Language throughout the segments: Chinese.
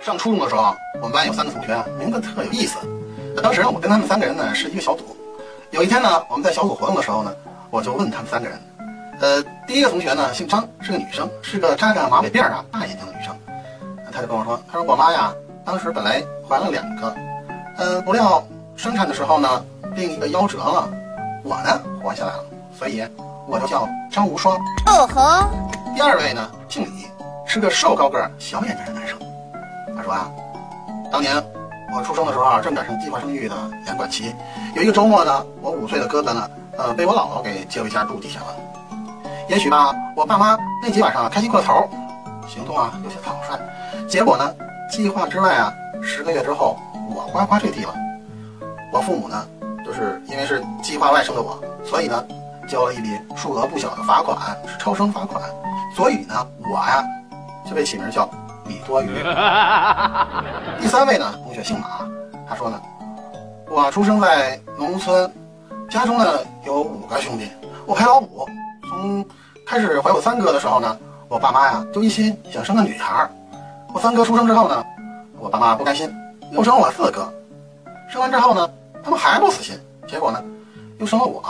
上初中的时候，我们班有三个同学，名字特有意思。当时我跟他们三个人呢是一个小组。有一天呢，我们在小组活动的时候呢，我就问他们三个人，呃，第一个同学呢姓张，是个女生，是个扎着马尾辫儿啊大眼睛的女生。她就跟我说，她说我妈呀，当时本来怀了两个，呃，不料生产的时候呢，另一个夭折了，我呢活下来了，所以我就叫张无双。哦吼。第二位呢是个瘦高个儿、小眼睛的男生。他说啊，当年我出生的时候啊，正赶上计划生育的两管期。有一个周末呢，我五岁的哥哥呢，呃，被我姥姥给接回家住地下了。也许吧，我爸妈那几晚上开心过头，行动啊有些草率。结果呢，计划之外啊，十个月之后，我呱呱坠地了。我父母呢，就是因为是计划外生的我，所以呢，交了一笔数额不小的罚款，是超生罚款。所以呢，我呀，就被起名叫。李多余。第三位呢，同学姓马，他说呢，我出生在农村，家中呢有五个兄弟，我排老五。从开始怀我三哥的时候呢，我爸妈呀就一心想生个女孩。我三哥出生之后呢，我爸妈不甘心，又生了我四哥。生完之后呢，他们还不死心，结果呢，又生了我。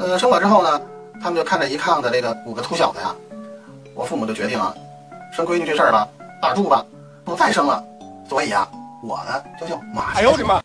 呃，生我之后呢，他们就看着一炕的这个五个秃小子呀，我父母就决定啊。生闺女这事儿吧，打住吧，不再生了。所以啊，我呢就叫马。哎呦我的妈！